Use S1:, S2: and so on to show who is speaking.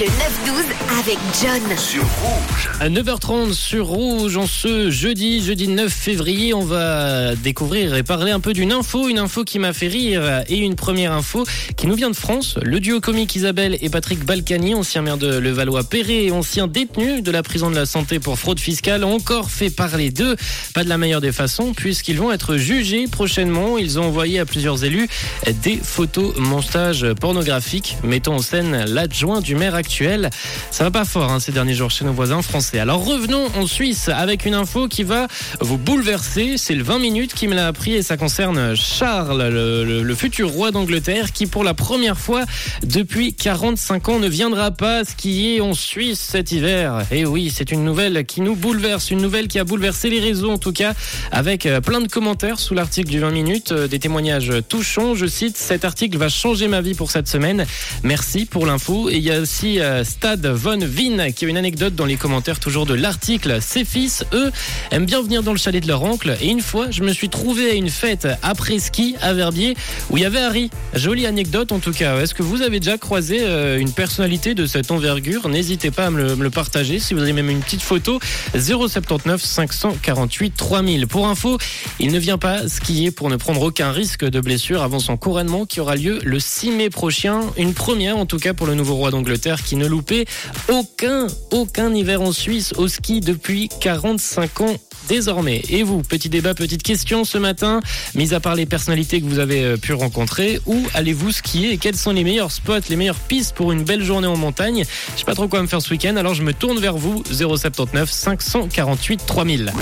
S1: Le 9-12 avec John.
S2: Sur Rouge.
S3: À 9h30 sur Rouge, en ce jeudi, jeudi 9 février, on va découvrir et parler un peu d'une info, une info qui m'a fait rire et une première info qui nous vient de France. Le duo comique Isabelle et Patrick Balkany, ancien maire de Levallois-Perret et ancien détenu de la prison de la santé pour fraude fiscale, ont encore fait parler d'eux, pas de la meilleure des façons, puisqu'ils vont être jugés prochainement. Ils ont envoyé à plusieurs élus des photos montage pornographiques mettant en scène l'adjoint du maire actuel. Ça va pas fort hein, ces derniers jours chez nos voisins français. Alors revenons en Suisse avec une info qui va vous bouleverser. C'est le 20 minutes qui me l'a appris et ça concerne Charles, le, le- futur roi d'Angleterre, qui pour la première fois depuis 45 ans ne viendra pas skier en Suisse cet hiver. Et oui, c'est une nouvelle qui nous bouleverse, une nouvelle qui a bouleversé les réseaux en tout cas, avec euh, plein de commentaires sous l'article du 20 minutes, euh, des témoignages touchants. Je cite, cet article va changer ma vie pour cette semaine. Merci pour l'info. Et il y a aussi euh, Stad Von Vin qui a une anecdote dans les commentaires toujours de l'article. Ses fils, eux, aiment bien venir dans le chalet de leur oncle. Et une fois, je me suis trouvé à une fête après ski à Verbier où il y avait Harry. Jolie anecdote en tout cas. Est-ce que vous avez déjà croisé euh, une personnalité de cette envergure? N'hésitez pas à me le, me le partager si vous avez même une petite photo. 079 548 3000. Pour info, il ne vient pas skier pour ne prendre aucun risque de blessure avant son couronnement qui aura lieu le 6 mai prochain. Une première en tout cas pour le nouveau roi d'Angleterre qui ne loupait aucun, aucun hiver en Suisse au ski depuis 45 ans désormais. Et vous, petit débat, petite question ce matin, mis à part les personnalités que vous avez euh, pu rencontrer, où allez-vous skier et quels sont les meilleurs spots, les meilleures pistes pour une belle journée en montagne? Je sais pas trop quoi me faire ce week-end, alors je me tourne vers vous, 079 548 3000.